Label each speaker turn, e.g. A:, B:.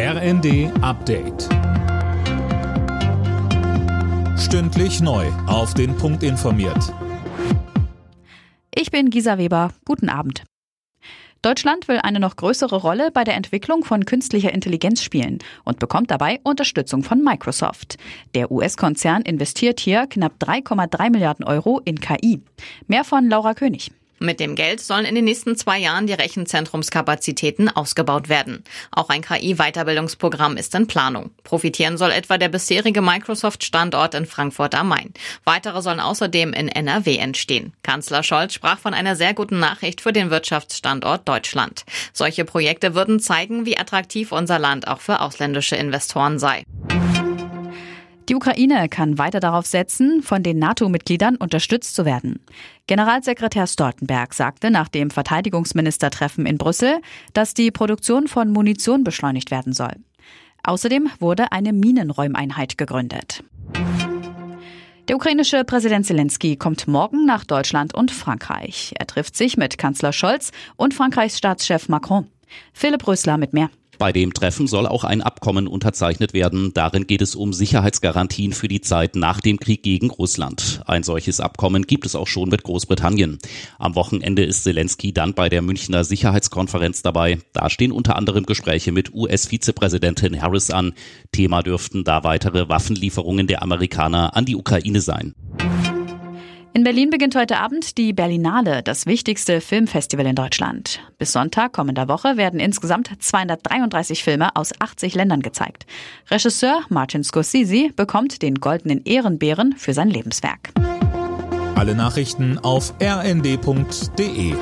A: RND Update. Stündlich neu. Auf den Punkt informiert.
B: Ich bin Gisa Weber. Guten Abend. Deutschland will eine noch größere Rolle bei der Entwicklung von künstlicher Intelligenz spielen und bekommt dabei Unterstützung von Microsoft. Der US-Konzern investiert hier knapp 3,3 Milliarden Euro in KI. Mehr von Laura König.
C: Mit dem Geld sollen in den nächsten zwei Jahren die Rechenzentrumskapazitäten ausgebaut werden. Auch ein KI-Weiterbildungsprogramm ist in Planung. Profitieren soll etwa der bisherige Microsoft-Standort in Frankfurt am Main. Weitere sollen außerdem in NRW entstehen. Kanzler Scholz sprach von einer sehr guten Nachricht für den Wirtschaftsstandort Deutschland. Solche Projekte würden zeigen, wie attraktiv unser Land auch für ausländische Investoren sei.
B: Die Ukraine kann weiter darauf setzen, von den NATO-Mitgliedern unterstützt zu werden. Generalsekretär Stoltenberg sagte nach dem Verteidigungsministertreffen in Brüssel, dass die Produktion von Munition beschleunigt werden soll. Außerdem wurde eine Minenräumeinheit gegründet. Der ukrainische Präsident Zelensky kommt morgen nach Deutschland und Frankreich. Er trifft sich mit Kanzler Scholz und Frankreichs Staatschef Macron. Philipp Rösler mit mehr.
D: Bei dem Treffen soll auch ein Abkommen unterzeichnet werden. Darin geht es um Sicherheitsgarantien für die Zeit nach dem Krieg gegen Russland. Ein solches Abkommen gibt es auch schon mit Großbritannien. Am Wochenende ist Zelensky dann bei der Münchner Sicherheitskonferenz dabei. Da stehen unter anderem Gespräche mit US-Vizepräsidentin Harris an. Thema dürften da weitere Waffenlieferungen der Amerikaner an die Ukraine sein.
B: In Berlin beginnt heute Abend die Berlinale, das wichtigste Filmfestival in Deutschland. Bis Sonntag kommender Woche werden insgesamt 233 Filme aus 80 Ländern gezeigt. Regisseur Martin Scorsese bekommt den goldenen Ehrenbären für sein Lebenswerk.
A: Alle Nachrichten auf rnd.de